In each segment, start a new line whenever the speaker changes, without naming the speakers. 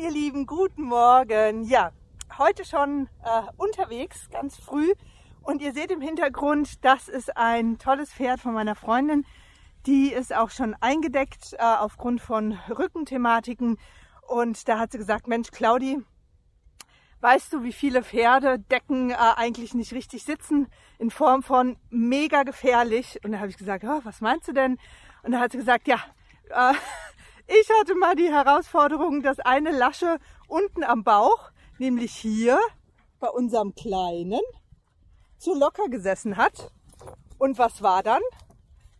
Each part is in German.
ihr Lieben, guten Morgen. Ja, heute schon äh, unterwegs, ganz früh. Und ihr seht im Hintergrund, das ist ein tolles Pferd von meiner Freundin. Die ist auch schon eingedeckt äh, aufgrund von Rückenthematiken. Und da hat sie gesagt, Mensch, Claudi, weißt du, wie viele Pferde Decken äh, eigentlich nicht richtig sitzen? In Form von mega gefährlich. Und da habe ich gesagt, oh, was meinst du denn? Und da hat sie gesagt, ja, äh, ich hatte mal die Herausforderung, dass eine Lasche unten am Bauch, nämlich hier bei unserem Kleinen, zu locker gesessen hat. Und was war dann?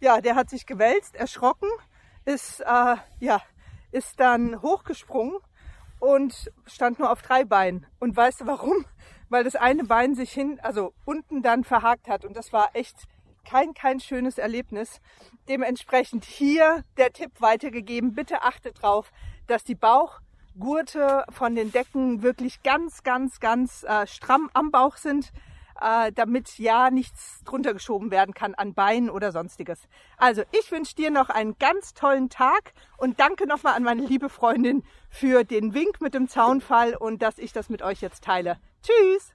Ja, der hat sich gewälzt, erschrocken, ist, äh, ja, ist dann hochgesprungen und stand nur auf drei Beinen. Und weißt du warum? Weil das eine Bein sich hin, also unten dann verhakt hat. Und das war echt kein, kein schönes Erlebnis. Dementsprechend hier der Tipp weitergegeben. Bitte achtet drauf, dass die Bauchgurte von den Decken wirklich ganz, ganz, ganz äh, stramm am Bauch sind, äh, damit ja nichts drunter geschoben werden kann an Beinen oder sonstiges. Also ich wünsche dir noch einen ganz tollen Tag und danke nochmal an meine liebe Freundin für den Wink mit dem Zaunfall und dass ich das mit euch jetzt teile. Tschüss!